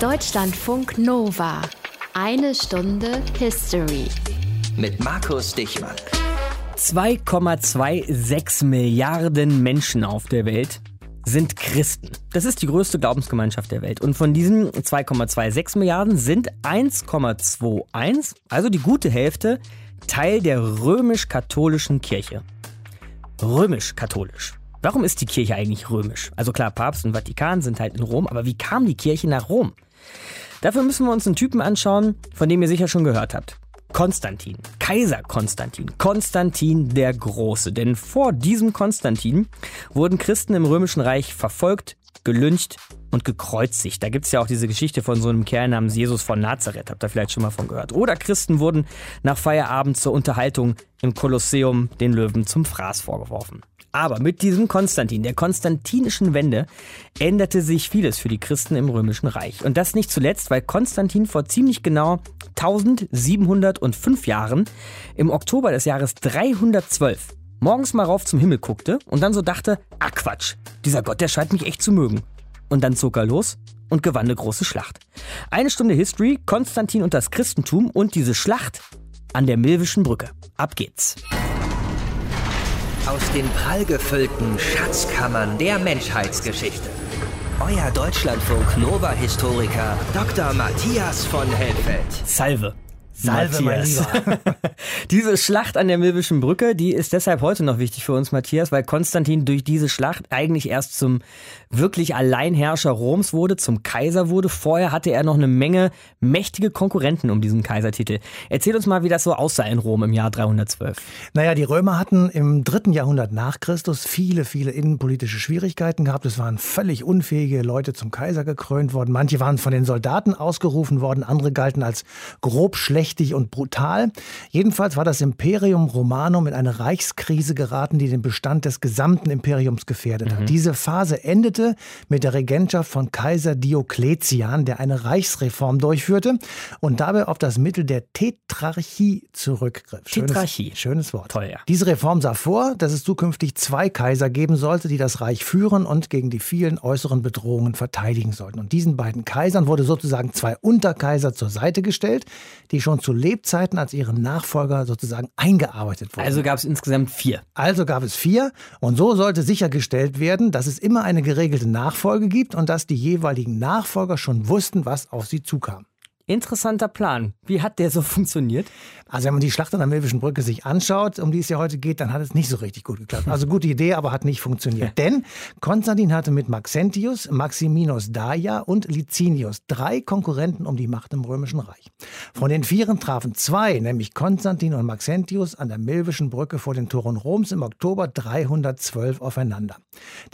Deutschlandfunk Nova. Eine Stunde History. Mit Markus Dichmann. 2,26 Milliarden Menschen auf der Welt sind Christen. Das ist die größte Glaubensgemeinschaft der Welt. Und von diesen 2,26 Milliarden sind 1,21, also die gute Hälfte, Teil der römisch-katholischen Kirche. Römisch-katholisch. Warum ist die Kirche eigentlich römisch? Also klar, Papst und Vatikan sind halt in Rom, aber wie kam die Kirche nach Rom? Dafür müssen wir uns einen Typen anschauen, von dem ihr sicher schon gehört habt. Konstantin, Kaiser Konstantin, Konstantin der Große. Denn vor diesem Konstantin wurden Christen im Römischen Reich verfolgt, gelyncht und gekreuzigt. Da gibt's ja auch diese Geschichte von so einem Kerl namens Jesus von Nazareth. Habt ihr vielleicht schon mal von gehört. Oder Christen wurden nach Feierabend zur Unterhaltung im Kolosseum den Löwen zum Fraß vorgeworfen. Aber mit diesem Konstantin, der konstantinischen Wende, änderte sich vieles für die Christen im Römischen Reich. Und das nicht zuletzt, weil Konstantin vor ziemlich genau 1705 Jahren im Oktober des Jahres 312 morgens mal rauf zum Himmel guckte und dann so dachte, ah Quatsch, dieser Gott, der scheint mich echt zu mögen. Und dann zog er los und gewann eine große Schlacht. Eine Stunde History, Konstantin und das Christentum und diese Schlacht an der Milwischen Brücke. Ab geht's. Aus den prallgefüllten Schatzkammern der Menschheitsgeschichte. Euer Deutschlandfunk Nova-Historiker Dr. Matthias von Helfeld. Salve. Salve, Matthias. mein Lieber. diese Schlacht an der Milwischen Brücke, die ist deshalb heute noch wichtig für uns, Matthias, weil Konstantin durch diese Schlacht eigentlich erst zum wirklich Alleinherrscher Roms wurde, zum Kaiser wurde. Vorher hatte er noch eine Menge mächtige Konkurrenten um diesen Kaisertitel. Erzähl uns mal, wie das so aussah in Rom im Jahr 312. Naja, die Römer hatten im dritten Jahrhundert nach Christus viele, viele innenpolitische Schwierigkeiten gehabt. Es waren völlig unfähige Leute zum Kaiser gekrönt worden. Manche waren von den Soldaten ausgerufen worden, andere galten als grob schlecht mächtig und brutal. Jedenfalls war das Imperium Romanum in eine Reichskrise geraten, die den Bestand des gesamten Imperiums gefährdet hat. Mhm. Diese Phase endete mit der Regentschaft von Kaiser Diokletian, der eine Reichsreform durchführte und dabei auf das Mittel der Tetrarchie zurückgriff. Tetrarchie. Schönes Wort. Toll, ja. Diese Reform sah vor, dass es zukünftig zwei Kaiser geben sollte, die das Reich führen und gegen die vielen äußeren Bedrohungen verteidigen sollten. Und diesen beiden Kaisern wurde sozusagen zwei Unterkaiser zur Seite gestellt, die schon zu Lebzeiten als ihren Nachfolger sozusagen eingearbeitet wurden. Also gab es insgesamt vier. Also gab es vier und so sollte sichergestellt werden, dass es immer eine geregelte Nachfolge gibt und dass die jeweiligen Nachfolger schon wussten, was auf sie zukam. Interessanter Plan. Wie hat der so funktioniert? Also wenn man die Schlacht an der Milwischen Brücke sich anschaut, um die es ja heute geht, dann hat es nicht so richtig gut geklappt. Also gute Idee, aber hat nicht funktioniert. Denn Konstantin hatte mit Maxentius, Maximinus Daia und Licinius drei Konkurrenten um die Macht im Römischen Reich. Von den vieren trafen zwei, nämlich Konstantin und Maxentius, an der Milwischen Brücke vor den Toren Roms im Oktober 312 aufeinander.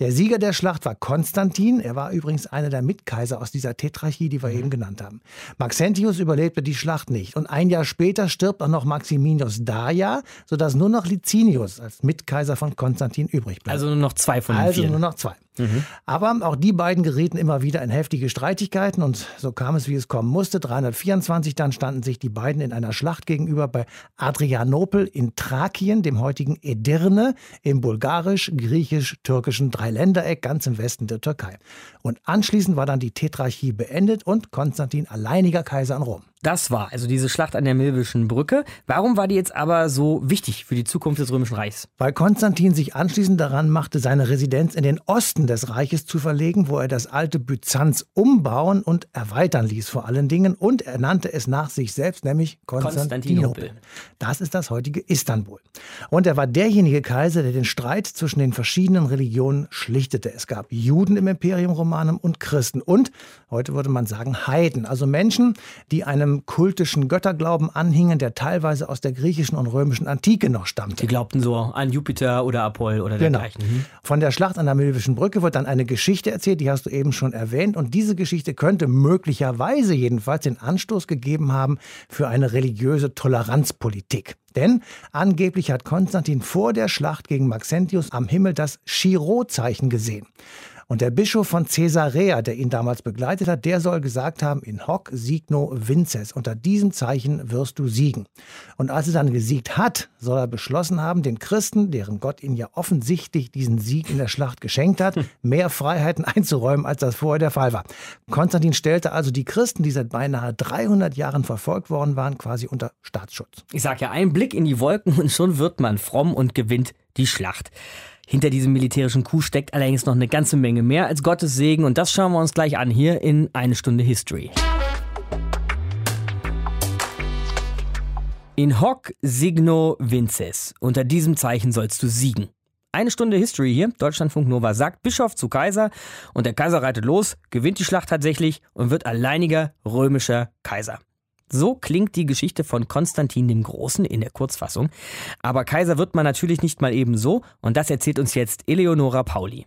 Der Sieger der Schlacht war Konstantin. Er war übrigens einer der Mitkaiser aus dieser Tetrarchie, die wir mhm. eben genannt haben. Maxentius überlebte die Schlacht nicht und ein Jahr später stirbt auch noch Maximinius Daia, sodass nur noch Licinius als Mitkaiser von Konstantin übrig bleibt. Also nur noch zwei von den Also vier. nur noch zwei. Mhm. Aber auch die beiden gerieten immer wieder in heftige Streitigkeiten und so kam es, wie es kommen musste. 324 dann standen sich die beiden in einer Schlacht gegenüber bei Adrianopel in Thrakien, dem heutigen Edirne, im bulgarisch-griechisch-türkischen Dreiländereck ganz im Westen der Türkei. Und anschließend war dann die Tetrarchie beendet und Konstantin alleiniger Kaiser in Rom. Das war also diese Schlacht an der Milwischen Brücke. Warum war die jetzt aber so wichtig für die Zukunft des Römischen Reichs? Weil Konstantin sich anschließend daran machte, seine Residenz in den Osten des Reiches zu verlegen, wo er das alte Byzanz umbauen und erweitern ließ vor allen Dingen. Und er nannte es nach sich selbst, nämlich Konstantinopel. Das ist das heutige Istanbul. Und er war derjenige Kaiser, der den Streit zwischen den verschiedenen Religionen schlichtete. Es gab Juden im Imperium Romanum und Christen und, heute würde man sagen, Heiden, also Menschen, die einem kultischen Götterglauben anhingen, der teilweise aus der griechischen und römischen Antike noch stammte. Die glaubten so an Jupiter oder Apoll oder genau. dergleichen. Mhm. Von der Schlacht an der Milwischen Brücke wird dann eine Geschichte erzählt, die hast du eben schon erwähnt. Und diese Geschichte könnte möglicherweise jedenfalls den Anstoß gegeben haben für eine religiöse Toleranzpolitik. Denn angeblich hat Konstantin vor der Schlacht gegen Maxentius am Himmel das Chirot-Zeichen gesehen. Und der Bischof von Caesarea, der ihn damals begleitet hat, der soll gesagt haben, in hoc signo vinces, unter diesem Zeichen wirst du siegen. Und als er dann gesiegt hat, soll er beschlossen haben, den Christen, deren Gott ihnen ja offensichtlich diesen Sieg in der Schlacht geschenkt hat, mehr Freiheiten einzuräumen, als das vorher der Fall war. Konstantin stellte also die Christen, die seit beinahe 300 Jahren verfolgt worden waren, quasi unter Staatsschutz. Ich sag ja, ein Blick in die Wolken und schon wird man fromm und gewinnt die Schlacht. Hinter diesem militärischen Coup steckt allerdings noch eine ganze Menge mehr als Gottes Segen und das schauen wir uns gleich an hier in eine Stunde History. In hoc signo vinces. Unter diesem Zeichen sollst du siegen. Eine Stunde History hier, Deutschlandfunk Nova sagt Bischof zu Kaiser und der Kaiser reitet los, gewinnt die Schlacht tatsächlich und wird alleiniger römischer Kaiser. So klingt die Geschichte von Konstantin dem Großen in der Kurzfassung. Aber Kaiser wird man natürlich nicht mal eben so und das erzählt uns jetzt Eleonora Pauli.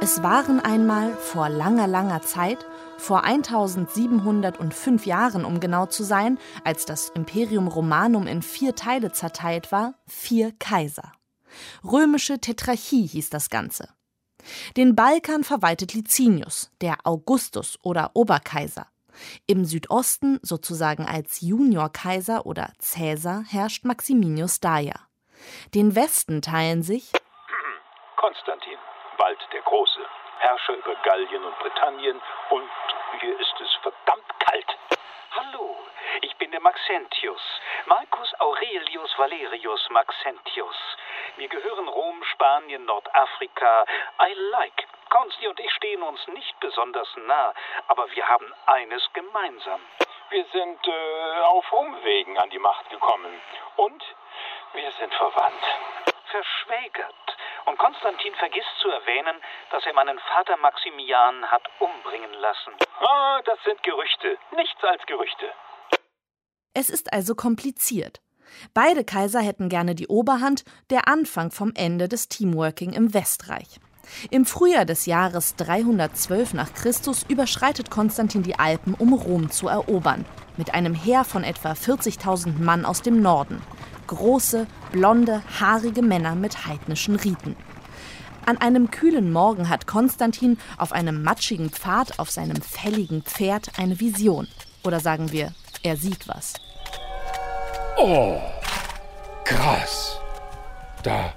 Es waren einmal vor langer, langer Zeit, vor 1705 Jahren um genau zu sein, als das Imperium Romanum in vier Teile zerteilt war, vier Kaiser. Römische Tetrarchie hieß das Ganze. Den Balkan verwaltet Licinius, der Augustus oder Oberkaiser. Im Südosten, sozusagen als Juniorkaiser oder Cäsar, herrscht Maximinius Daia. Den Westen teilen sich Konstantin, bald der Große, Herrscher über Gallien und Britannien und hier ist es verdammt kalt. Hallo, ich bin der Maxentius, Marcus Aurelius Valerius Maxentius. Wir gehören Rom, Spanien, Nordafrika. I like. Konsti und ich stehen uns nicht besonders nah, aber wir haben eines gemeinsam. Wir sind äh, auf Umwegen an die Macht gekommen und wir sind verwandt. Verschwägert. Und Konstantin vergisst zu erwähnen, dass er meinen Vater Maximian hat umbringen lassen. Ah, das sind Gerüchte. Nichts als Gerüchte. Es ist also kompliziert. Beide Kaiser hätten gerne die Oberhand, der Anfang vom Ende des Teamworking im Westreich. Im Frühjahr des Jahres 312 nach Christus überschreitet Konstantin die Alpen, um Rom zu erobern, mit einem Heer von etwa 40.000 Mann aus dem Norden. Große, blonde, haarige Männer mit heidnischen Riten. An einem kühlen Morgen hat Konstantin auf einem matschigen Pfad auf seinem fälligen Pferd eine Vision. Oder sagen wir, er sieht was. Oh, krass. Da,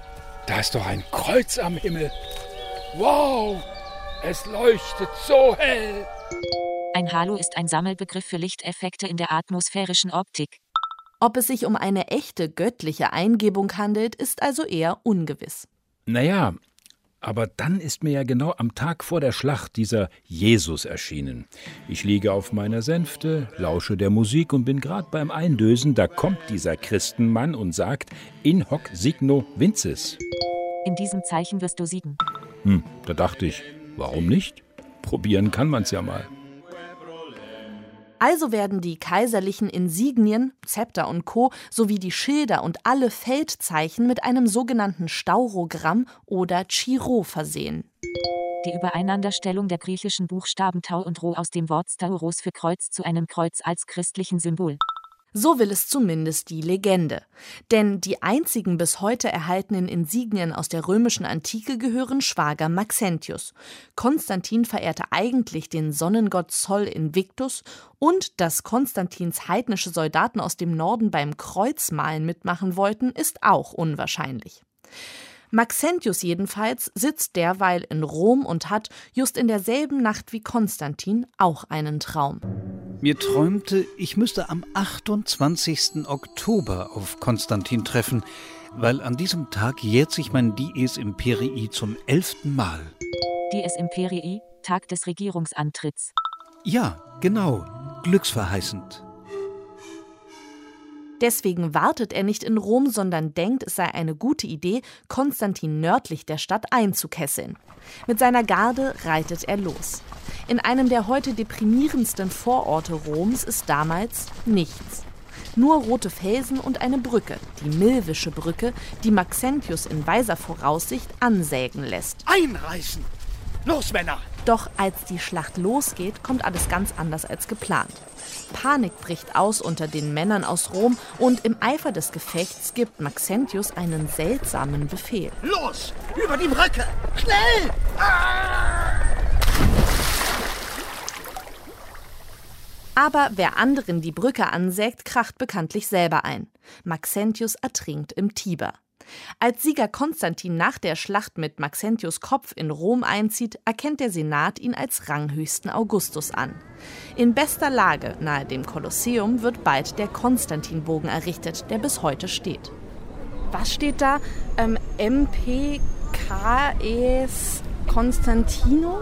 da ist doch ein Kreuz am Himmel. Wow, es leuchtet so hell. Ein Halo ist ein Sammelbegriff für Lichteffekte in der atmosphärischen Optik. Ob es sich um eine echte göttliche Eingebung handelt, ist also eher ungewiss. Naja, aber dann ist mir ja genau am Tag vor der Schlacht dieser Jesus erschienen. Ich liege auf meiner Sänfte, lausche der Musik und bin gerade beim Eindösen, da kommt dieser Christenmann und sagt, in hoc signo vinces. In diesem Zeichen wirst du siegen. Hm, da dachte ich, warum nicht? Probieren kann man's ja mal. Also werden die kaiserlichen Insignien, Zepter und Co. sowie die Schilder und alle Feldzeichen mit einem sogenannten Staurogramm oder Chiro versehen. Die Übereinanderstellung der griechischen Buchstaben Tau und Rho aus dem Wort Stauros für Kreuz zu einem Kreuz als christlichen Symbol. So will es zumindest die Legende. Denn die einzigen bis heute erhaltenen Insignien aus der römischen Antike gehören Schwager Maxentius. Konstantin verehrte eigentlich den Sonnengott Sol Invictus und dass Konstantins heidnische Soldaten aus dem Norden beim Kreuzmalen mitmachen wollten, ist auch unwahrscheinlich. Maxentius jedenfalls sitzt derweil in Rom und hat, just in derselben Nacht wie Konstantin, auch einen Traum. Mir träumte, ich müsste am 28. Oktober auf Konstantin treffen, weil an diesem Tag jährt sich mein Dies Imperii zum elften Mal. Dies Imperii, Tag des Regierungsantritts. Ja, genau, glücksverheißend. Deswegen wartet er nicht in Rom, sondern denkt, es sei eine gute Idee, Konstantin nördlich der Stadt einzukesseln. Mit seiner Garde reitet er los. In einem der heute deprimierendsten Vororte Roms ist damals nichts. Nur rote Felsen und eine Brücke, die Milvische Brücke, die Maxentius in weiser Voraussicht ansägen lässt. Einreißen! Los, Männer! Doch als die Schlacht losgeht, kommt alles ganz anders als geplant. Panik bricht aus unter den Männern aus Rom und im Eifer des Gefechts gibt Maxentius einen seltsamen Befehl. Los, über die Brücke, schnell! Ah! Aber wer anderen die Brücke ansägt, kracht bekanntlich selber ein. Maxentius ertrinkt im Tiber. Als Sieger Konstantin nach der Schlacht mit Maxentius Kopf in Rom einzieht, erkennt der Senat ihn als ranghöchsten Augustus an. In bester Lage nahe dem Kolosseum wird bald der Konstantinbogen errichtet, der bis heute steht. Was steht da? Ähm, MPKES Konstantino?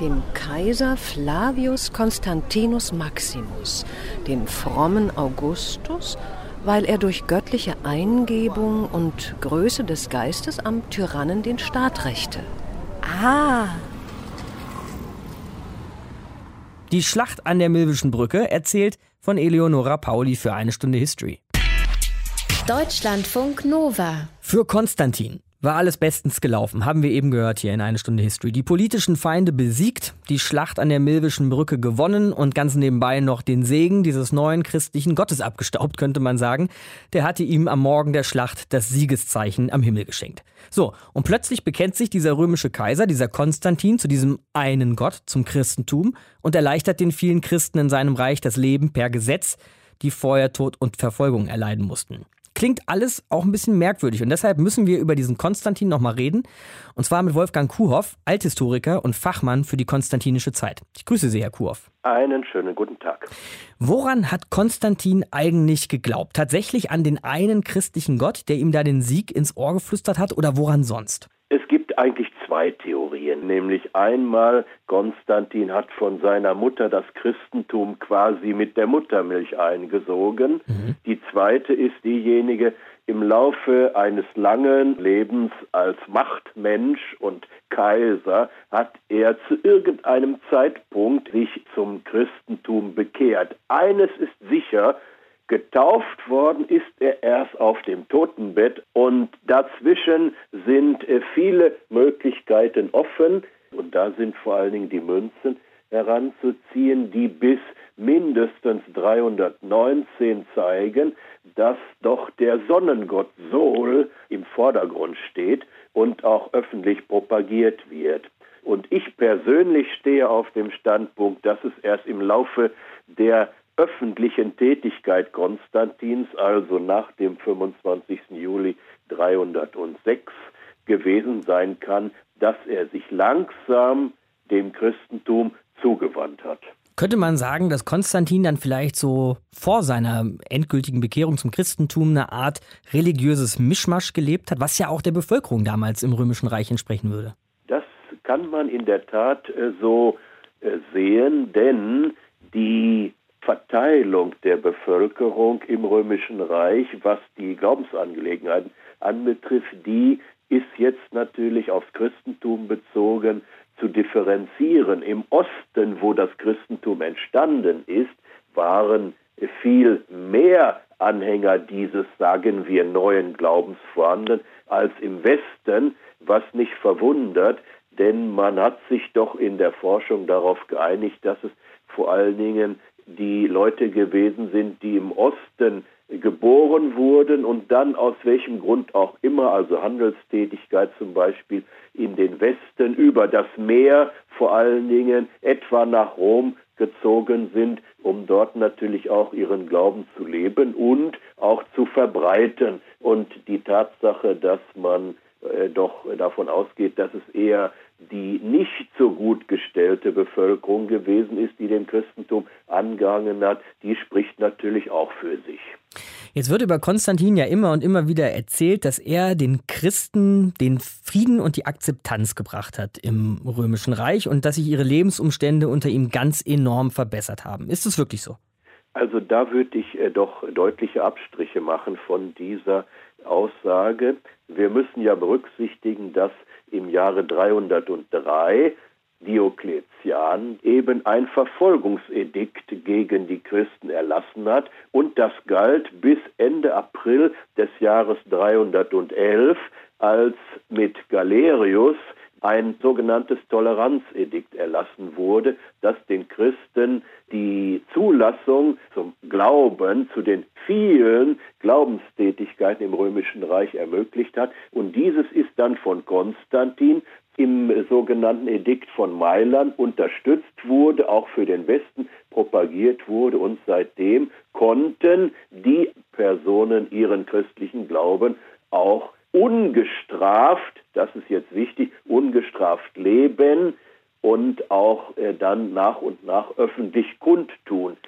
Dem Kaiser Flavius Constantinus Maximus, dem frommen Augustus weil er durch göttliche Eingebung und Größe des Geistes am Tyrannen den Staat rächte. Ah. Die Schlacht an der Milwischen Brücke erzählt von Eleonora Pauli für eine Stunde History. Deutschlandfunk Nova. Für Konstantin. War alles bestens gelaufen, haben wir eben gehört hier in eine Stunde History. Die politischen Feinde besiegt, die Schlacht an der Milwischen Brücke gewonnen und ganz nebenbei noch den Segen dieses neuen christlichen Gottes abgestaubt, könnte man sagen. Der hatte ihm am Morgen der Schlacht das Siegeszeichen am Himmel geschenkt. So, und plötzlich bekennt sich dieser römische Kaiser, dieser Konstantin, zu diesem einen Gott, zum Christentum und erleichtert den vielen Christen in seinem Reich das Leben per Gesetz, die vorher Tod und Verfolgung erleiden mussten klingt alles auch ein bisschen merkwürdig. Und deshalb müssen wir über diesen Konstantin nochmal reden. Und zwar mit Wolfgang Kuhoff, Althistoriker und Fachmann für die konstantinische Zeit. Ich grüße Sie, Herr Kuhoff. Einen schönen guten Tag. Woran hat Konstantin eigentlich geglaubt? Tatsächlich an den einen christlichen Gott, der ihm da den Sieg ins Ohr geflüstert hat, oder woran sonst? Es gibt eigentlich zwei Theorien, nämlich einmal Konstantin hat von seiner Mutter das Christentum quasi mit der Muttermilch eingesogen. Mhm. Die zweite ist diejenige, im Laufe eines langen Lebens als Machtmensch und Kaiser hat er zu irgendeinem Zeitpunkt sich zum Christentum bekehrt. Eines ist sicher, Getauft worden ist er erst auf dem Totenbett und dazwischen sind äh, viele Möglichkeiten offen und da sind vor allen Dingen die Münzen heranzuziehen, die bis mindestens 319 zeigen, dass doch der Sonnengott Sol im Vordergrund steht und auch öffentlich propagiert wird. Und ich persönlich stehe auf dem Standpunkt, dass es erst im Laufe der öffentlichen Tätigkeit Konstantins, also nach dem 25. Juli 306, gewesen sein kann, dass er sich langsam dem Christentum zugewandt hat. Könnte man sagen, dass Konstantin dann vielleicht so vor seiner endgültigen Bekehrung zum Christentum eine Art religiöses Mischmasch gelebt hat, was ja auch der Bevölkerung damals im Römischen Reich entsprechen würde? Das kann man in der Tat äh, so äh, sehen, denn die Verteilung der Bevölkerung im Römischen Reich, was die Glaubensangelegenheiten anbetrifft, die ist jetzt natürlich aufs Christentum bezogen zu differenzieren. Im Osten, wo das Christentum entstanden ist, waren viel mehr Anhänger dieses, sagen wir, neuen Glaubens vorhanden als im Westen, was nicht verwundert, denn man hat sich doch in der Forschung darauf geeinigt, dass es vor allen Dingen die Leute gewesen sind, die im Osten geboren wurden und dann aus welchem Grund auch immer, also Handelstätigkeit zum Beispiel, in den Westen über das Meer vor allen Dingen etwa nach Rom gezogen sind, um dort natürlich auch ihren Glauben zu leben und auch zu verbreiten. Und die Tatsache, dass man äh, doch davon ausgeht, dass es eher die nicht so gut gestellte Bevölkerung gewesen ist, die dem Christentum angehangen hat, die spricht natürlich auch für sich. Jetzt wird über Konstantin ja immer und immer wieder erzählt, dass er den Christen den Frieden und die Akzeptanz gebracht hat im Römischen Reich und dass sich ihre Lebensumstände unter ihm ganz enorm verbessert haben. Ist es wirklich so? Also da würde ich äh, doch deutliche Abstriche machen von dieser Aussage. Wir müssen ja berücksichtigen, dass im Jahre 303 Diokletian eben ein Verfolgungsedikt gegen die Christen erlassen hat. Und das galt bis Ende April des Jahres 311, als mit Galerius ein sogenanntes Toleranzedikt erlassen wurde, das den Christen die Zulassung zum Glauben, zu den vielen Glaubenstätigkeiten im Römischen Reich ermöglicht hat. Und dieses ist dann von Konstantin im sogenannten Edikt von Mailand unterstützt wurde, auch für den Westen propagiert wurde und seitdem konnten die Personen ihren christlichen Glauben auch ungestraft, das ist jetzt wichtig, ungestraft leben und auch äh, dann nach und nach öffentlich kundtun.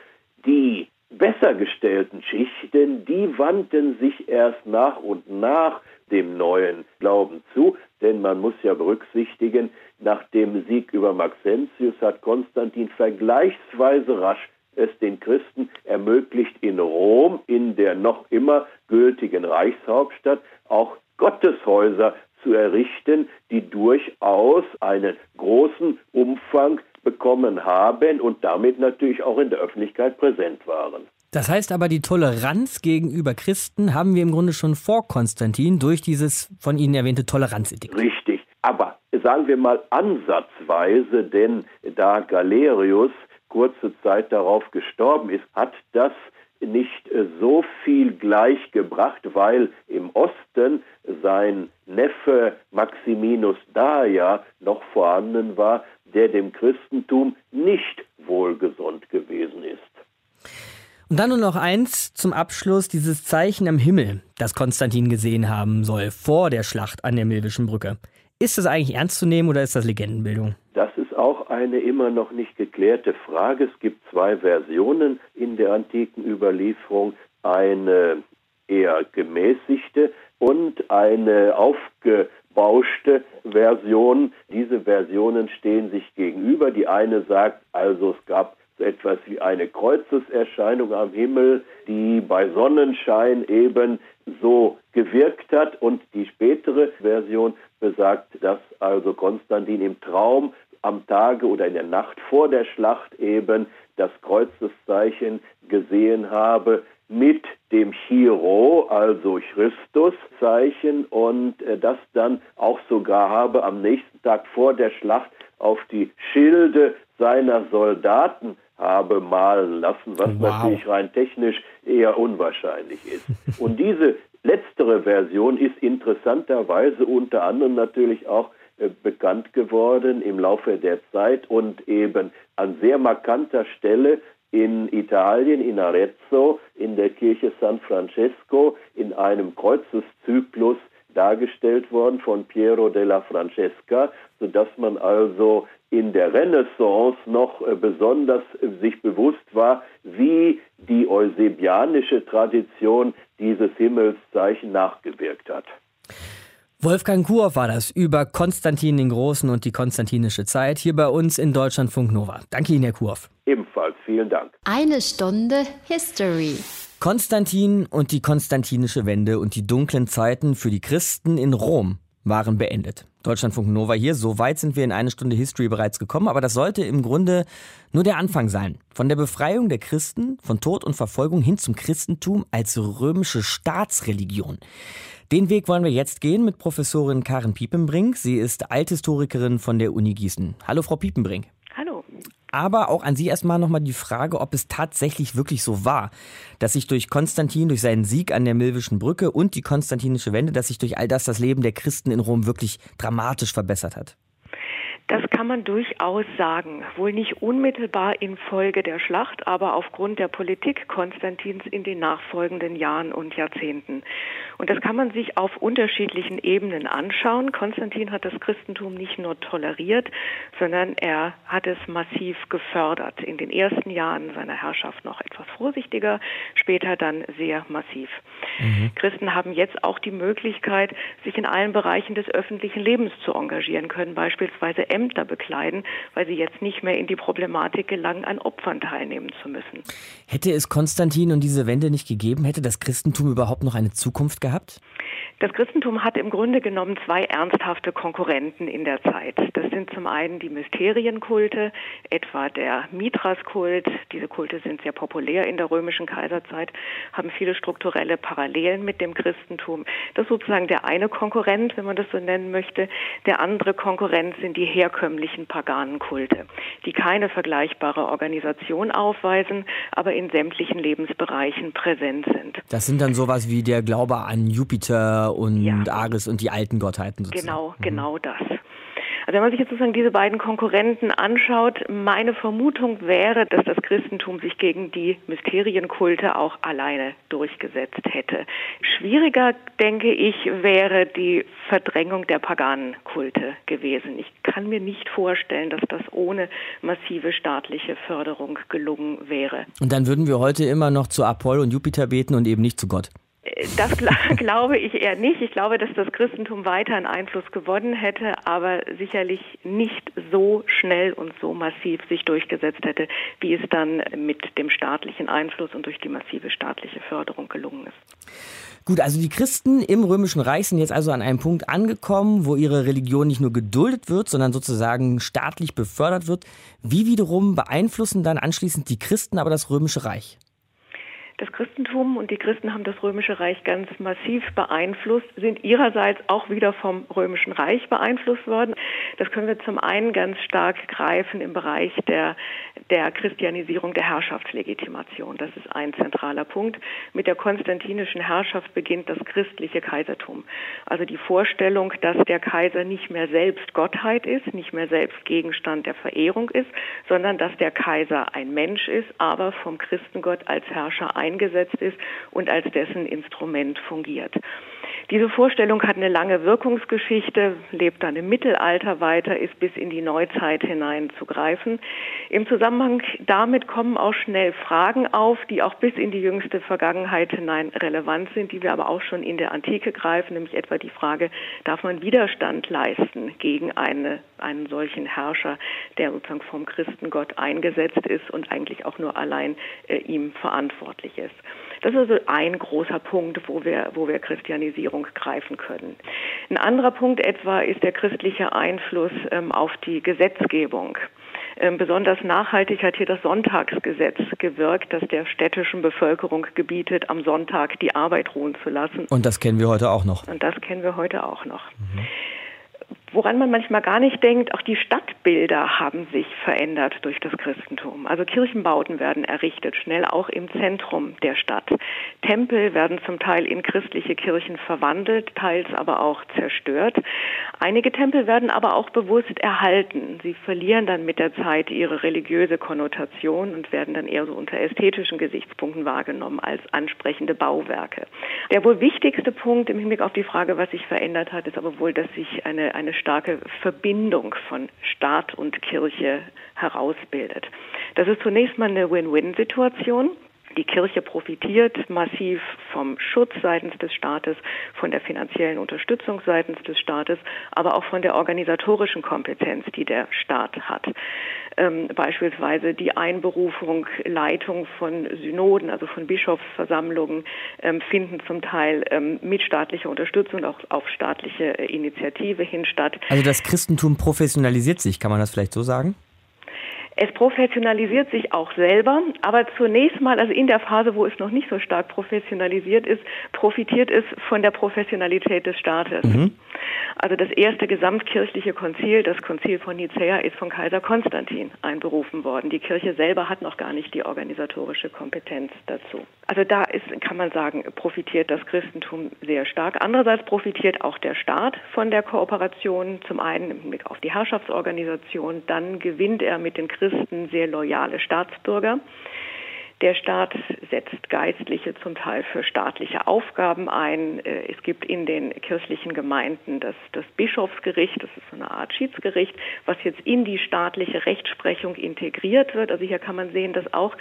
Die besser gestellten Schichten, die wandten sich erst nach und nach dem neuen Glauben zu, denn man muss ja berücksichtigen, nach dem Sieg über Maxentius hat Konstantin vergleichsweise rasch es den Christen ermöglicht, in Rom, in der noch immer gültigen Reichshauptstadt, auch Gotteshäuser zu errichten, die durchaus einen großen Umfang bekommen haben und damit natürlich auch in der Öffentlichkeit präsent waren. Das heißt aber, die Toleranz gegenüber Christen haben wir im Grunde schon vor Konstantin durch dieses von Ihnen erwähnte Toleranzedikt. Richtig, aber sagen wir mal ansatzweise, denn da Galerius kurze Zeit darauf gestorben ist, hat das nicht äh, so viel gleichgebracht, weil im Osten sein Neffe Maximinus Daia noch vorhanden war, der dem Christentum nicht wohlgesund gewesen ist. Und dann nur noch eins zum Abschluss, dieses Zeichen am Himmel, das Konstantin gesehen haben soll vor der Schlacht an der Milwischen Brücke. Ist das eigentlich ernst zu nehmen oder ist das Legendenbildung? Das ist auch eine immer noch nicht geklärte Frage. Es gibt zwei Versionen in der antiken Überlieferung. Eine eher gemäßigte und eine aufgebauschte Version. Diese Versionen stehen sich gegenüber. Die eine sagt also, es gab so etwas wie eine Kreuzeserscheinung am Himmel, die bei Sonnenschein eben so gewirkt hat. Und die spätere Version besagt, dass also Konstantin im Traum am Tage oder in der Nacht vor der Schlacht eben das Kreuzeszeichen gesehen habe mit dem Chiro, also Christuszeichen, und äh, das dann auch sogar habe am nächsten Tag vor der Schlacht auf die Schilde seiner Soldaten habe malen lassen, was wow. natürlich rein technisch eher unwahrscheinlich ist. Und diese letztere Version ist interessanterweise unter anderem natürlich auch bekannt geworden im Laufe der Zeit und eben an sehr markanter Stelle in Italien, in Arezzo, in der Kirche San Francesco, in einem Kreuzeszyklus dargestellt worden von Piero della Francesca, sodass man also in der Renaissance noch äh, besonders äh, sich bewusst war, wie die eusebianische Tradition dieses Himmelszeichen nachgewirkt hat. Wolfgang Kurhoff war das über Konstantin den Großen und die konstantinische Zeit hier bei uns in Deutschlandfunk Nova. Danke Ihnen, Herr Kurhoff. Ebenfalls, vielen Dank. Eine Stunde History. Konstantin und die konstantinische Wende und die dunklen Zeiten für die Christen in Rom waren beendet. Deutschlandfunk Nova hier. So weit sind wir in eine Stunde History bereits gekommen, aber das sollte im Grunde nur der Anfang sein. Von der Befreiung der Christen von Tod und Verfolgung hin zum Christentum als römische Staatsreligion. Den Weg wollen wir jetzt gehen mit Professorin Karen Piepenbrink. Sie ist Althistorikerin von der Uni Gießen. Hallo, Frau Piepenbrink. Hallo. Aber auch an Sie erstmal nochmal die Frage, ob es tatsächlich wirklich so war, dass sich durch Konstantin, durch seinen Sieg an der Milwischen Brücke und die konstantinische Wende, dass sich durch all das das Leben der Christen in Rom wirklich dramatisch verbessert hat. Das kann man durchaus sagen. Wohl nicht unmittelbar infolge der Schlacht, aber aufgrund der Politik Konstantins in den nachfolgenden Jahren und Jahrzehnten. Und das kann man sich auf unterschiedlichen Ebenen anschauen. Konstantin hat das Christentum nicht nur toleriert, sondern er hat es massiv gefördert. In den ersten Jahren seiner Herrschaft noch etwas vorsichtiger, später dann sehr massiv. Mhm. Christen haben jetzt auch die Möglichkeit, sich in allen Bereichen des öffentlichen Lebens zu engagieren, können beispielsweise Ämter bekleiden, weil sie jetzt nicht mehr in die Problematik gelangen, an Opfern teilnehmen zu müssen. Hätte es Konstantin und diese Wende nicht gegeben, hätte das Christentum überhaupt noch eine Zukunft gehabt? Das Christentum hat im Grunde genommen zwei ernsthafte Konkurrenten in der Zeit. Das sind zum einen die Mysterienkulte, etwa der Mithras-Kult. Diese Kulte sind sehr populär in der römischen Kaiserzeit, haben viele strukturelle Parallelen mit dem Christentum. Das ist sozusagen der eine Konkurrent, wenn man das so nennen möchte. Der andere Konkurrent sind die herkömmlichen paganen Kulte, die keine vergleichbare Organisation aufweisen, aber in sämtlichen Lebensbereichen präsent sind. Das sind dann sowas wie der Glaube an Jupiter und ja. Ares und die alten Gottheiten sozusagen. Genau, mhm. genau das. Also wenn man sich jetzt sozusagen diese beiden Konkurrenten anschaut, meine Vermutung wäre, dass das Christentum sich gegen die Mysterienkulte auch alleine durchgesetzt hätte. Schwieriger, denke ich, wäre die Verdrängung der paganen Kulte gewesen. Ich kann mir nicht vorstellen, dass das ohne massive staatliche Förderung gelungen wäre. Und dann würden wir heute immer noch zu Apoll und Jupiter beten und eben nicht zu Gott. Das glaube ich eher nicht. Ich glaube, dass das Christentum weiter einen Einfluss gewonnen hätte, aber sicherlich nicht so schnell und so massiv sich durchgesetzt hätte, wie es dann mit dem staatlichen Einfluss und durch die massive staatliche Förderung gelungen ist. Gut, also die Christen im Römischen Reich sind jetzt also an einem Punkt angekommen, wo ihre Religion nicht nur geduldet wird, sondern sozusagen staatlich befördert wird. Wie wiederum beeinflussen dann anschließend die Christen aber das Römische Reich? Das Christentum und die Christen haben das Römische Reich ganz massiv beeinflusst, sind ihrerseits auch wieder vom Römischen Reich beeinflusst worden. Das können wir zum einen ganz stark greifen im Bereich der, der Christianisierung der Herrschaftslegitimation. Das ist ein zentraler Punkt. Mit der konstantinischen Herrschaft beginnt das christliche Kaisertum. Also die Vorstellung, dass der Kaiser nicht mehr selbst Gottheit ist, nicht mehr selbst Gegenstand der Verehrung ist, sondern dass der Kaiser ein Mensch ist, aber vom Christengott als Herrscher ein eingesetzt ist und als dessen Instrument fungiert. Diese Vorstellung hat eine lange Wirkungsgeschichte, lebt dann im Mittelalter weiter, ist bis in die Neuzeit hinein zu greifen. Im Zusammenhang damit kommen auch schnell Fragen auf, die auch bis in die jüngste Vergangenheit hinein relevant sind, die wir aber auch schon in der Antike greifen, nämlich etwa die Frage, darf man Widerstand leisten gegen eine, einen solchen Herrscher, der sozusagen vom Christengott eingesetzt ist und eigentlich auch nur allein äh, ihm verantwortlich ist. Das ist also ein großer Punkt, wo wir, wo wir Christianisierung greifen können. Ein anderer Punkt etwa ist der christliche Einfluss ähm, auf die Gesetzgebung. Ähm, besonders nachhaltig hat hier das Sonntagsgesetz gewirkt, das der städtischen Bevölkerung gebietet, am Sonntag die Arbeit ruhen zu lassen. Und das kennen wir heute auch noch. Und das kennen wir heute auch noch. Mhm. Woran man manchmal gar nicht denkt, auch die Stadtbilder haben sich verändert durch das Christentum. Also Kirchenbauten werden errichtet, schnell auch im Zentrum der Stadt. Tempel werden zum Teil in christliche Kirchen verwandelt, teils aber auch zerstört. Einige Tempel werden aber auch bewusst erhalten. Sie verlieren dann mit der Zeit ihre religiöse Konnotation und werden dann eher so unter ästhetischen Gesichtspunkten wahrgenommen als ansprechende Bauwerke. Der wohl wichtigste Punkt im Hinblick auf die Frage, was sich verändert hat, ist aber wohl, dass sich eine, eine starke Verbindung von Staat und Kirche herausbildet. Das ist zunächst mal eine Win-Win-Situation. Die Kirche profitiert massiv vom Schutz seitens des Staates, von der finanziellen Unterstützung seitens des Staates, aber auch von der organisatorischen Kompetenz, die der Staat hat. Ähm, beispielsweise die Einberufung, Leitung von Synoden, also von Bischofsversammlungen, ähm, finden zum Teil ähm, mit staatlicher Unterstützung auch auf staatliche Initiative hin statt. Also das Christentum professionalisiert sich, kann man das vielleicht so sagen? Es professionalisiert sich auch selber, aber zunächst mal, also in der Phase, wo es noch nicht so stark professionalisiert ist, profitiert es von der Professionalität des Staates. Mhm. Also das erste gesamtkirchliche Konzil, das Konzil von Nicäa, ist von Kaiser Konstantin einberufen worden. Die Kirche selber hat noch gar nicht die organisatorische Kompetenz dazu. Also da ist, kann man sagen, profitiert das Christentum sehr stark. Andererseits profitiert auch der Staat von der Kooperation, zum einen im Blick auf die Herrschaftsorganisation, dann gewinnt er mit den Christen Christen sehr loyale Staatsbürger. Der Staat setzt Geistliche zum Teil für staatliche Aufgaben ein. Äh, es gibt in den kirchlichen Gemeinden das, das Bischofsgericht, das ist so eine Art Schiedsgericht, was jetzt in die staatliche Rechtsprechung integriert wird. Also hier kann man sehen, dass auch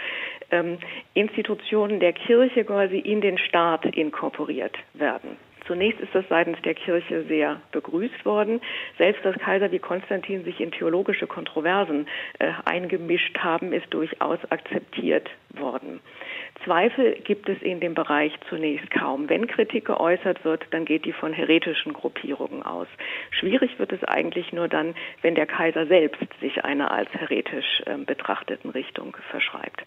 ähm, Institutionen der Kirche quasi in den Staat inkorporiert werden Zunächst ist das seitens der Kirche sehr begrüßt worden. Selbst dass Kaiser wie Konstantin sich in theologische Kontroversen äh, eingemischt haben, ist durchaus akzeptiert worden. Zweifel gibt es in dem Bereich zunächst kaum. Wenn Kritik geäußert wird, dann geht die von heretischen Gruppierungen aus. Schwierig wird es eigentlich nur dann, wenn der Kaiser selbst sich einer als heretisch äh, betrachteten Richtung verschreibt.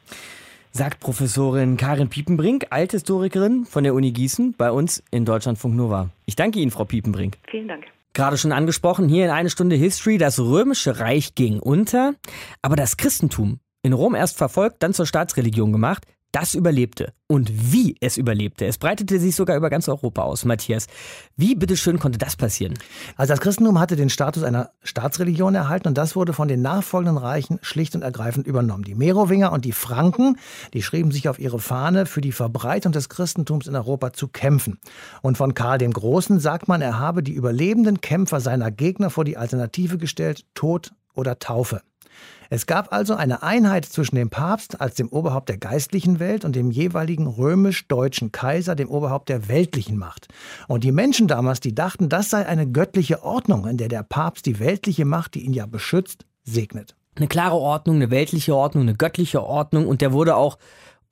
Sagt Professorin Karin Piepenbrink, Althistorikerin von der Uni Gießen, bei uns in Deutschlandfunk Nova. Ich danke Ihnen, Frau Piepenbrink. Vielen Dank. Gerade schon angesprochen, hier in eine Stunde History, das römische Reich ging unter, aber das Christentum, in Rom erst verfolgt, dann zur Staatsreligion gemacht, das überlebte. Und wie es überlebte. Es breitete sich sogar über ganz Europa aus, Matthias. Wie bitteschön konnte das passieren? Also das Christentum hatte den Status einer Staatsreligion erhalten und das wurde von den nachfolgenden Reichen schlicht und ergreifend übernommen. Die Merowinger und die Franken, die schrieben sich auf ihre Fahne, für die Verbreitung des Christentums in Europa zu kämpfen. Und von Karl dem Großen sagt man, er habe die überlebenden Kämpfer seiner Gegner vor die Alternative gestellt, Tod oder Taufe. Es gab also eine Einheit zwischen dem Papst als dem Oberhaupt der geistlichen Welt und dem jeweiligen römisch-deutschen Kaiser, dem Oberhaupt der weltlichen Macht. Und die Menschen damals, die dachten, das sei eine göttliche Ordnung, in der der Papst die weltliche Macht, die ihn ja beschützt, segnet. Eine klare Ordnung, eine weltliche Ordnung, eine göttliche Ordnung und der wurde auch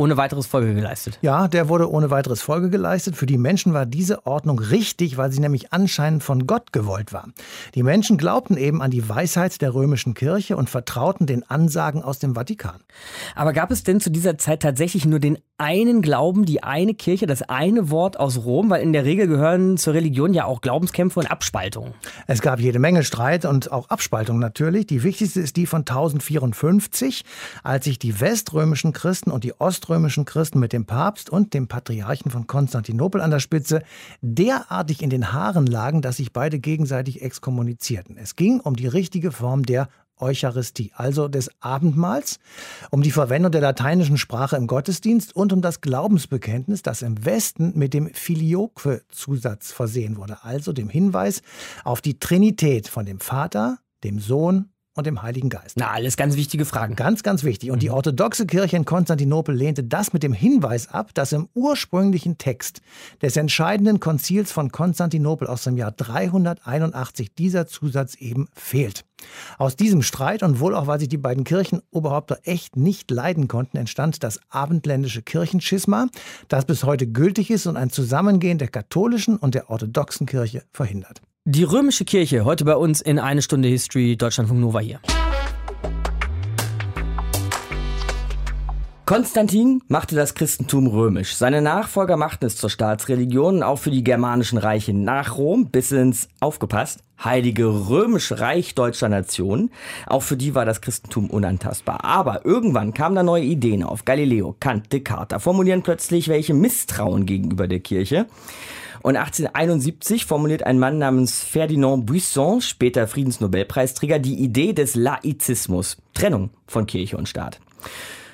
ohne weiteres Folge geleistet. Ja, der wurde ohne weiteres Folge geleistet. Für die Menschen war diese Ordnung richtig, weil sie nämlich anscheinend von Gott gewollt war. Die Menschen glaubten eben an die Weisheit der römischen Kirche und vertrauten den Ansagen aus dem Vatikan. Aber gab es denn zu dieser Zeit tatsächlich nur den einen Glauben, die eine Kirche, das eine Wort aus Rom? Weil in der Regel gehören zur Religion ja auch Glaubenskämpfe und Abspaltungen. Es gab jede Menge Streit und auch Abspaltungen natürlich. Die wichtigste ist die von 1054, als sich die weströmischen Christen und die oströmischen weströmischen Christen mit dem Papst und dem Patriarchen von Konstantinopel an der Spitze derartig in den Haaren lagen, dass sich beide gegenseitig exkommunizierten. Es ging um die richtige Form der Eucharistie, also des Abendmahls, um die Verwendung der lateinischen Sprache im Gottesdienst und um das Glaubensbekenntnis, das im Westen mit dem Filioque-Zusatz versehen wurde, also dem Hinweis auf die Trinität von dem Vater, dem Sohn und dem Heiligen Geist? Na, alles ganz wichtige Fragen. Ganz, ganz wichtig. Und mhm. die orthodoxe Kirche in Konstantinopel lehnte das mit dem Hinweis ab, dass im ursprünglichen Text des entscheidenden Konzils von Konstantinopel aus dem Jahr 381 dieser Zusatz eben fehlt. Aus diesem Streit und wohl auch, weil sich die beiden Kirchenoberhäupter echt nicht leiden konnten, entstand das abendländische Kirchenschisma, das bis heute gültig ist und ein Zusammengehen der katholischen und der orthodoxen Kirche verhindert. Die römische Kirche, heute bei uns in eine Stunde History, Deutschlandfunk Nova hier. Konstantin machte das Christentum römisch. Seine Nachfolger machten es zur Staatsreligion, auch für die germanischen Reiche nach Rom bis ins, aufgepasst, heilige römische Reich deutscher Nation. Auch für die war das Christentum unantastbar. Aber irgendwann kamen da neue Ideen auf. Galileo, Kant, Descartes formulieren plötzlich welche Misstrauen gegenüber der Kirche. Und 1871 formuliert ein Mann namens Ferdinand Buisson, später Friedensnobelpreisträger, die Idee des Laizismus, Trennung von Kirche und Staat.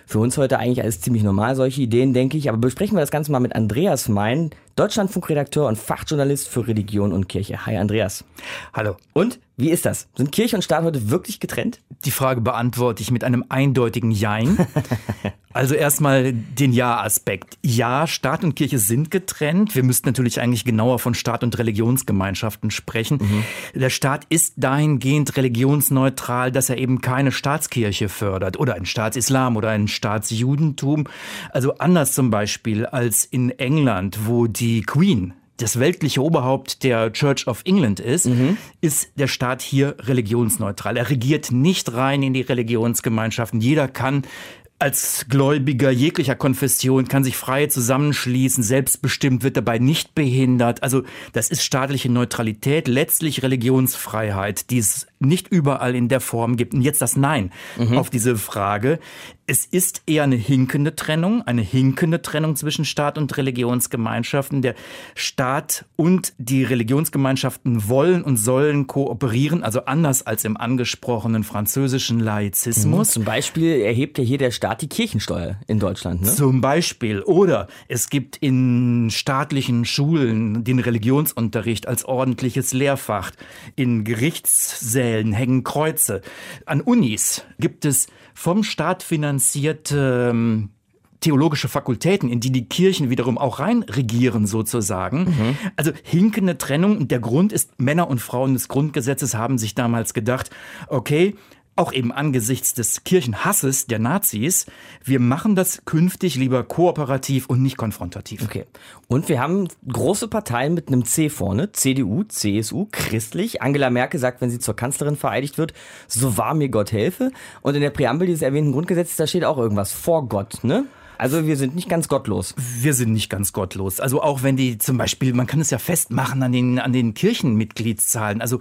Für uns heute eigentlich alles ziemlich normal, solche Ideen, denke ich. Aber besprechen wir das Ganze mal mit Andreas Mein, Deutschlandfunkredakteur und Fachjournalist für Religion und Kirche. Hi Andreas. Hallo. Und wie ist das? Sind Kirche und Staat heute wirklich getrennt? Die Frage beantworte ich mit einem eindeutigen Jein. also erstmal den Ja-Aspekt. Ja, Staat und Kirche sind getrennt. Wir müssten natürlich eigentlich genauer von Staat und Religionsgemeinschaften sprechen. Mhm. Der Staat ist dahingehend religionsneutral, dass er eben keine Staatskirche fördert oder ein Staatsislam oder ein Staatsjudentum. Also anders zum Beispiel als in England, wo die Queen das weltliche Oberhaupt der Church of England ist, mhm. ist der Staat hier religionsneutral. Er regiert nicht rein in die Religionsgemeinschaften. Jeder kann als Gläubiger jeglicher Konfession kann sich frei zusammenschließen, selbstbestimmt wird dabei nicht behindert. Also das ist staatliche Neutralität, letztlich Religionsfreiheit, die es nicht überall in der Form gibt. Und jetzt das Nein mhm. auf diese Frage. Es ist eher eine hinkende Trennung, eine hinkende Trennung zwischen Staat und Religionsgemeinschaften. Der Staat und die Religionsgemeinschaften wollen und sollen kooperieren, also anders als im angesprochenen französischen Laizismus. Mhm. Zum Beispiel erhebt ja hier der Staat die Kirchensteuer in Deutschland. Ne? Zum Beispiel. Oder es gibt in staatlichen Schulen den Religionsunterricht als ordentliches Lehrfach. In Gerichtssälen Kapellen hängen Kreuze. An Unis gibt es vom Staat finanzierte ähm, theologische Fakultäten, in die die Kirchen wiederum auch rein regieren sozusagen. Mhm. Also hinkende Trennung. Der Grund ist, Männer und Frauen des Grundgesetzes haben sich damals gedacht, okay, auch eben angesichts des Kirchenhasses der Nazis, wir machen das künftig lieber kooperativ und nicht konfrontativ. Okay. Und wir haben große Parteien mit einem C vorne, CDU, CSU, christlich. Angela Merkel sagt, wenn sie zur Kanzlerin vereidigt wird, so wahr mir Gott helfe. Und in der Präambel dieses erwähnten Grundgesetzes, da steht auch irgendwas vor Gott, ne? Also wir sind nicht ganz gottlos. Wir sind nicht ganz gottlos. Also auch wenn die zum Beispiel, man kann es ja festmachen an den, an den Kirchenmitgliedszahlen. Also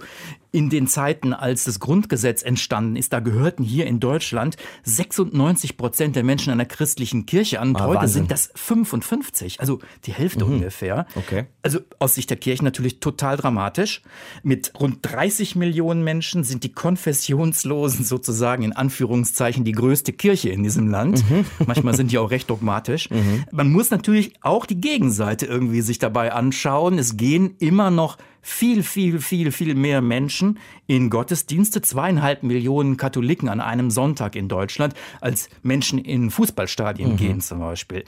in den Zeiten, als das Grundgesetz entstanden ist, da gehörten hier in Deutschland 96 Prozent der Menschen einer christlichen Kirche an. Und ah, heute Wahnsinn. sind das 55, also die Hälfte mhm. ungefähr. Okay. Also aus Sicht der Kirche natürlich total dramatisch. Mit rund 30 Millionen Menschen sind die Konfessionslosen sozusagen in Anführungszeichen die größte Kirche in diesem Land. Mhm. Manchmal sind die auch recht dogmatisch. Mhm. Man muss natürlich auch die Gegenseite irgendwie sich dabei anschauen. Es gehen immer noch viel, viel, viel, viel mehr Menschen in Gottesdienste, zweieinhalb Millionen Katholiken an einem Sonntag in Deutschland, als Menschen in Fußballstadien mhm. gehen zum Beispiel.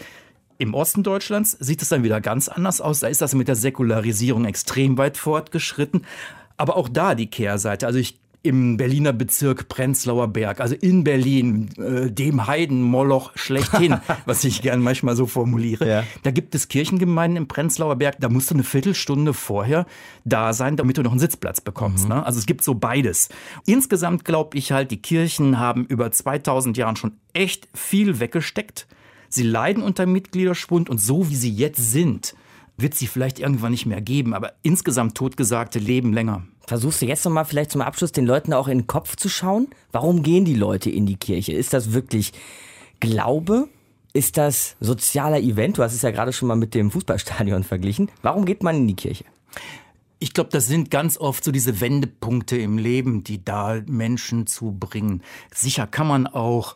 Im Osten Deutschlands sieht es dann wieder ganz anders aus. Da ist das mit der Säkularisierung extrem weit fortgeschritten. Aber auch da die Kehrseite. Also ich im Berliner Bezirk Prenzlauer Berg, also in Berlin, äh, dem Heidenmoloch schlechthin, was ich gern manchmal so formuliere. Ja. Da gibt es Kirchengemeinden im Prenzlauer Berg, da musst du eine Viertelstunde vorher da sein, damit du noch einen Sitzplatz bekommst. Mhm. Ne? Also es gibt so beides. Insgesamt glaube ich halt, die Kirchen haben über 2000 Jahren schon echt viel weggesteckt. Sie leiden unter Mitgliederschwund und so wie sie jetzt sind, wird sie vielleicht irgendwann nicht mehr geben, aber insgesamt totgesagte leben länger. Versuchst du jetzt nochmal vielleicht zum Abschluss den Leuten auch in den Kopf zu schauen? Warum gehen die Leute in die Kirche? Ist das wirklich Glaube? Ist das sozialer Event? Du hast es ja gerade schon mal mit dem Fußballstadion verglichen. Warum geht man in die Kirche? Ich glaube, das sind ganz oft so diese Wendepunkte im Leben, die da Menschen zu bringen. Sicher kann man auch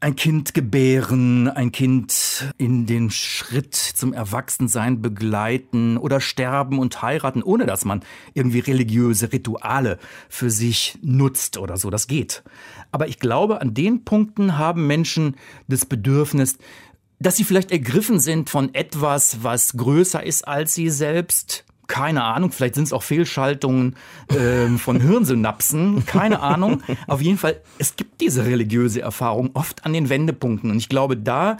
ein Kind gebären, ein Kind in den Schritt zum Erwachsensein begleiten oder sterben und heiraten, ohne dass man irgendwie religiöse Rituale für sich nutzt oder so. Das geht. Aber ich glaube, an den Punkten haben Menschen das Bedürfnis, dass sie vielleicht ergriffen sind von etwas, was größer ist als sie selbst, keine Ahnung, vielleicht sind es auch Fehlschaltungen ähm, von Hirnsynapsen, keine Ahnung. Auf jeden Fall, es gibt diese religiöse Erfahrung oft an den Wendepunkten. Und ich glaube, da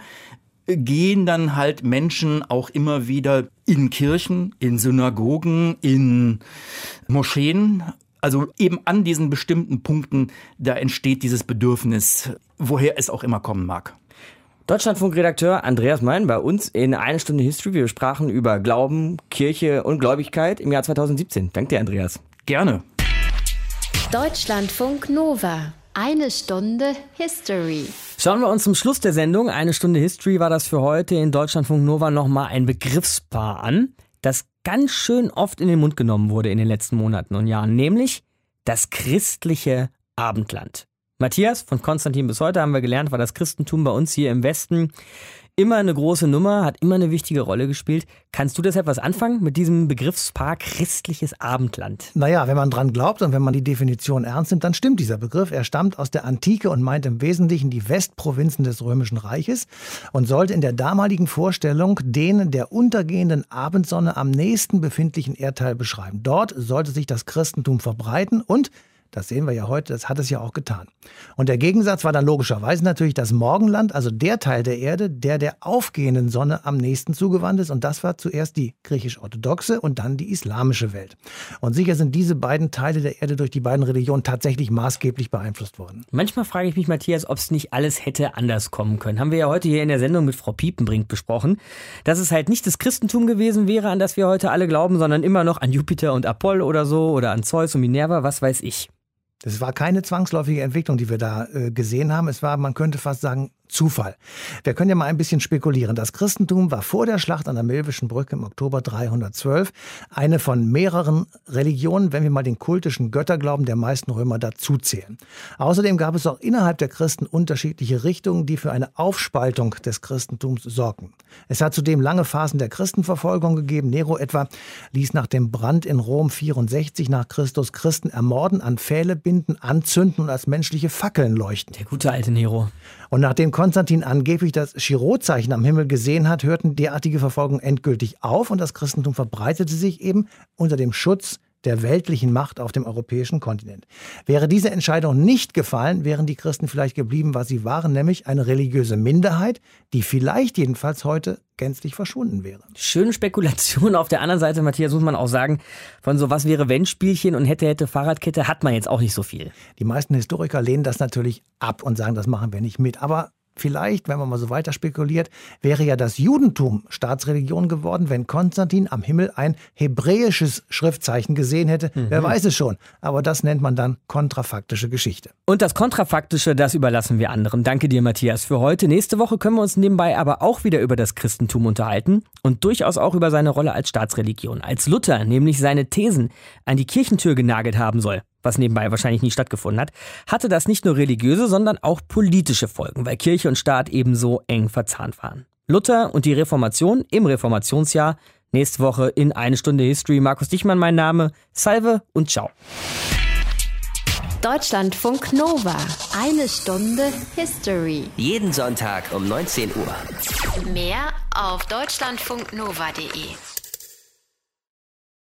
gehen dann halt Menschen auch immer wieder in Kirchen, in Synagogen, in Moscheen. Also eben an diesen bestimmten Punkten, da entsteht dieses Bedürfnis, woher es auch immer kommen mag. Deutschlandfunkredakteur Andreas Mein bei uns in eine Stunde History. Wir sprachen über Glauben, Kirche und Gläubigkeit im Jahr 2017. Danke dir, Andreas. Gerne. Deutschlandfunk Nova. Eine Stunde History. Schauen wir uns zum Schluss der Sendung, eine Stunde History, war das für heute in Deutschlandfunk Nova nochmal ein Begriffspaar an, das ganz schön oft in den Mund genommen wurde in den letzten Monaten und Jahren, nämlich das christliche Abendland. Matthias, von Konstantin bis heute haben wir gelernt, war das Christentum bei uns hier im Westen immer eine große Nummer, hat immer eine wichtige Rolle gespielt. Kannst du deshalb was anfangen mit diesem Begriffspaar christliches Abendland? Naja, wenn man dran glaubt und wenn man die Definition ernst nimmt, dann stimmt dieser Begriff. Er stammt aus der Antike und meint im Wesentlichen die Westprovinzen des Römischen Reiches und sollte in der damaligen Vorstellung den der untergehenden Abendsonne am nächsten befindlichen Erdteil beschreiben. Dort sollte sich das Christentum verbreiten und das sehen wir ja heute, das hat es ja auch getan. Und der Gegensatz war dann logischerweise natürlich das Morgenland, also der Teil der Erde, der der aufgehenden Sonne am nächsten zugewandt ist. Und das war zuerst die griechisch-orthodoxe und dann die islamische Welt. Und sicher sind diese beiden Teile der Erde durch die beiden Religionen tatsächlich maßgeblich beeinflusst worden. Manchmal frage ich mich, Matthias, ob es nicht alles hätte anders kommen können. Haben wir ja heute hier in der Sendung mit Frau Piepenbrink besprochen, dass es halt nicht das Christentum gewesen wäre, an das wir heute alle glauben, sondern immer noch an Jupiter und Apoll oder so oder an Zeus und Minerva, was weiß ich. Das war keine zwangsläufige Entwicklung, die wir da äh, gesehen haben. Es war, man könnte fast sagen, Zufall. Wir können ja mal ein bisschen spekulieren. Das Christentum war vor der Schlacht an der Milwischen Brücke im Oktober 312 eine von mehreren Religionen, wenn wir mal den kultischen Götterglauben der meisten Römer dazuzählen. Außerdem gab es auch innerhalb der Christen unterschiedliche Richtungen, die für eine Aufspaltung des Christentums sorgten. Es hat zudem lange Phasen der Christenverfolgung gegeben. Nero etwa ließ nach dem Brand in Rom 64 nach Christus Christen ermorden, an Pfähle binden, anzünden und als menschliche Fackeln leuchten. Der gute alte Nero. Und nach dem Konstantin angeblich das Chirotzeichen am Himmel gesehen hat, hörten derartige Verfolgungen endgültig auf und das Christentum verbreitete sich eben unter dem Schutz der weltlichen Macht auf dem europäischen Kontinent. Wäre diese Entscheidung nicht gefallen, wären die Christen vielleicht geblieben, was sie waren, nämlich eine religiöse Minderheit, die vielleicht jedenfalls heute gänzlich verschwunden wäre. Schöne Spekulation. Auf der anderen Seite, Matthias, muss man auch sagen, von so was wäre wenn Spielchen und hätte, hätte Fahrradkette hat man jetzt auch nicht so viel. Die meisten Historiker lehnen das natürlich ab und sagen, das machen wir nicht mit. Aber Vielleicht, wenn man mal so weiter spekuliert, wäre ja das Judentum Staatsreligion geworden, wenn Konstantin am Himmel ein hebräisches Schriftzeichen gesehen hätte. Mhm. Wer weiß es schon. Aber das nennt man dann kontrafaktische Geschichte. Und das Kontrafaktische, das überlassen wir anderen. Danke dir, Matthias, für heute. Nächste Woche können wir uns nebenbei aber auch wieder über das Christentum unterhalten und durchaus auch über seine Rolle als Staatsreligion. Als Luther nämlich seine Thesen an die Kirchentür genagelt haben soll was nebenbei wahrscheinlich nie stattgefunden hat, hatte das nicht nur religiöse, sondern auch politische Folgen, weil Kirche und Staat ebenso eng verzahnt waren. Luther und die Reformation im Reformationsjahr. Nächste Woche in eine Stunde History. Markus Dichmann mein Name. Salve und ciao. Deutschlandfunk Nova. Eine Stunde History. Jeden Sonntag um 19 Uhr. Mehr auf deutschlandfunknova.de.